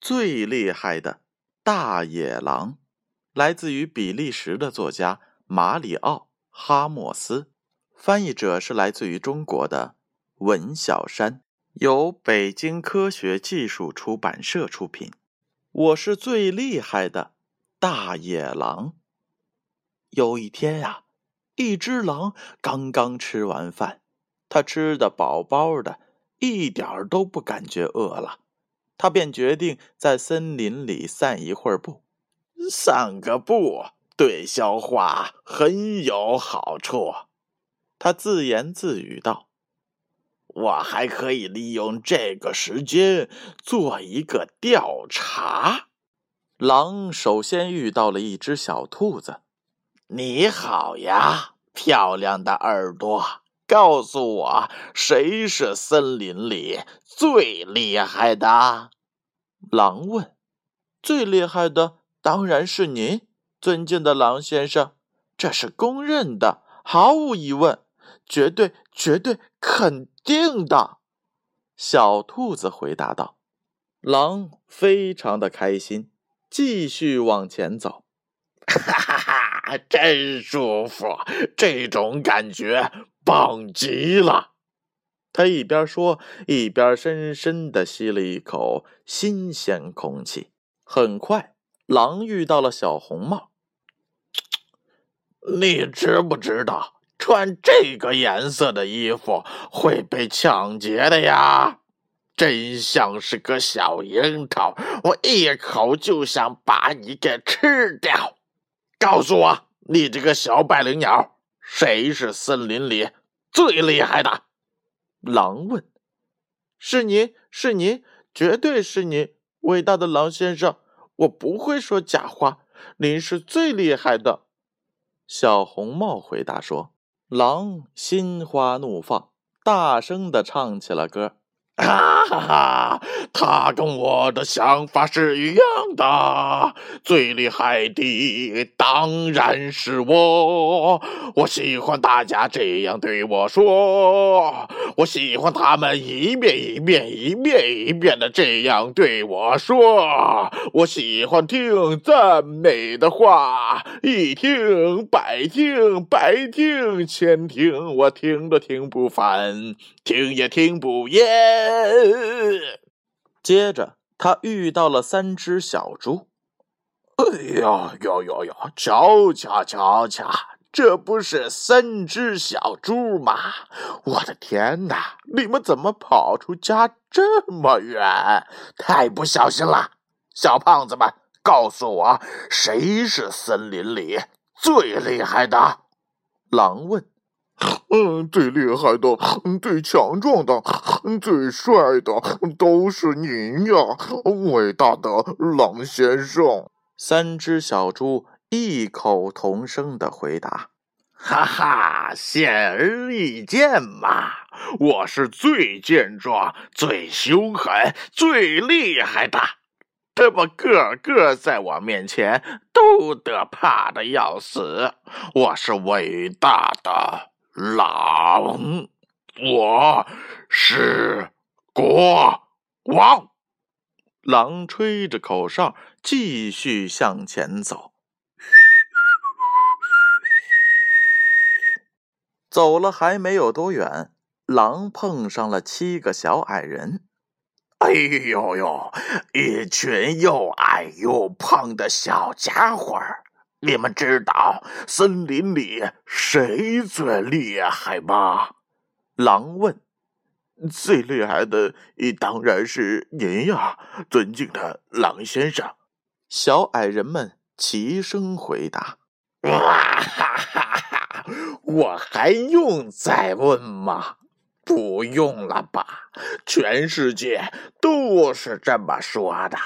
最厉害的大野狼，来自于比利时的作家马里奥·哈莫斯，翻译者是来自于中国的文小山，由北京科学技术出版社出品。我是最厉害的大野狼。有一天呀，一只狼刚刚吃完饭，它吃的饱饱的，一点儿都不感觉饿了。他便决定在森林里散一会儿步，散个步对消化很有好处。他自言自语道：“我还可以利用这个时间做一个调查。”狼首先遇到了一只小兔子。“你好呀，漂亮的耳朵，告诉我，谁是森林里？”最厉害的，狼问：“最厉害的当然是您，尊敬的狼先生，这是公认的，毫无疑问，绝对、绝对、肯定的。”小兔子回答道。狼非常的开心，继续往前走。哈哈哈，真舒服，这种感觉棒极了。他一边说，一边深深的吸了一口新鲜空气。很快，狼遇到了小红帽。你知不知道，穿这个颜色的衣服会被抢劫的呀？真像是个小樱桃，我一口就想把你给吃掉。告诉我，你这个小百灵鸟，谁是森林里最厉害的？狼问：“是您？是您？绝对是您，伟大的狼先生！我不会说假话，您是最厉害的。”小红帽回答说：“狼心花怒放，大声的唱起了歌。”哈哈哈！他跟我的想法是一样的，最厉害的当然是我。我喜欢大家这样对我说，我喜欢他们一遍一遍、一遍一遍的这样对我说。我喜欢听赞美的话，一听百听，百听千听，我听都听不烦，听也听不厌。接着，他遇到了三只小猪。哎呀呀呀呀！瞧瞧瞧瞧，这不是三只小猪吗？我的天哪！你们怎么跑出家这么远？太不小心了！小胖子们，告诉我，谁是森林里最厉害的？狼问。嗯，最厉害的，最强壮的，最帅的，都是您呀，伟大的狼先生！三只小猪异口同声的回答：“哈哈，显而易见嘛，我是最健壮、最凶狠、最厉害的，他们个个在我面前都得怕的要死。我是伟大的。”狼，我是国王。狼吹着口哨，继续向前走。走了还没有多远，狼碰上了七个小矮人。哎呦呦，一群又矮又胖的小家伙儿。你们知道森林里谁最厉害吗？狼问。最厉害的，当然是您呀，尊敬的狼先生。小矮人们齐声回答。哇哈哈哈！我还用再问吗？不用了吧？全世界都是这么说的。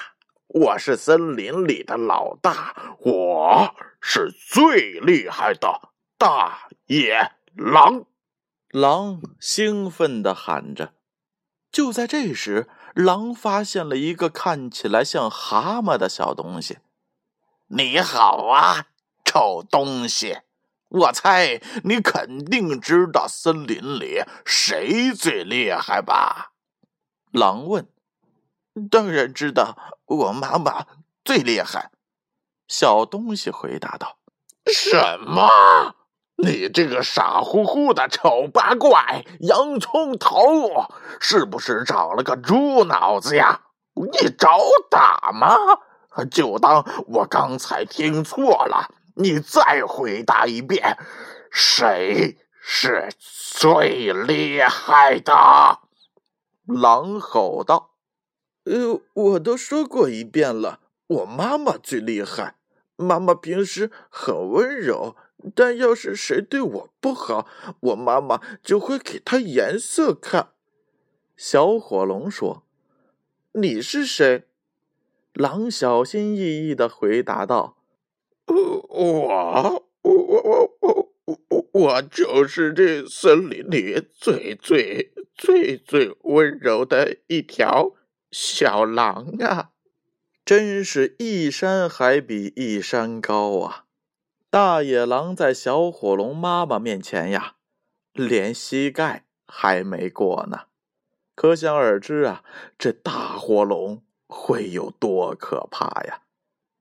我是森林里的老大，我是最厉害的大野狼。狼兴奋地喊着。就在这时，狼发现了一个看起来像蛤蟆的小东西。你好啊，臭东西！我猜你肯定知道森林里谁最厉害吧？狼问。当然知道，我妈妈最厉害。”小东西回答道：“什么？你这个傻乎乎的丑八怪，洋葱头，是不是长了个猪脑子呀？你找打吗？就当我刚才听错了。你再回答一遍，谁是最厉害的？”狼吼道：“呃，我都说过一遍了，我妈妈最厉害。妈妈平时很温柔，但要是谁对我不好，我妈妈就会给他颜色看。”小火龙说：“你是谁？”狼小心翼翼的回答道：“我，我，我，我，我，我，就是这森林里最最……”最最温柔的一条小狼啊，真是一山还比一山高啊！大野狼在小火龙妈妈面前呀，连膝盖还没过呢，可想而知啊，这大火龙会有多可怕呀！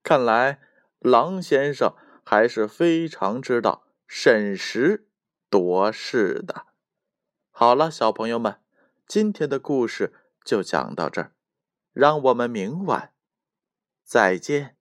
看来狼先生还是非常知道审时度势的。好了，小朋友们，今天的故事就讲到这儿，让我们明晚再见。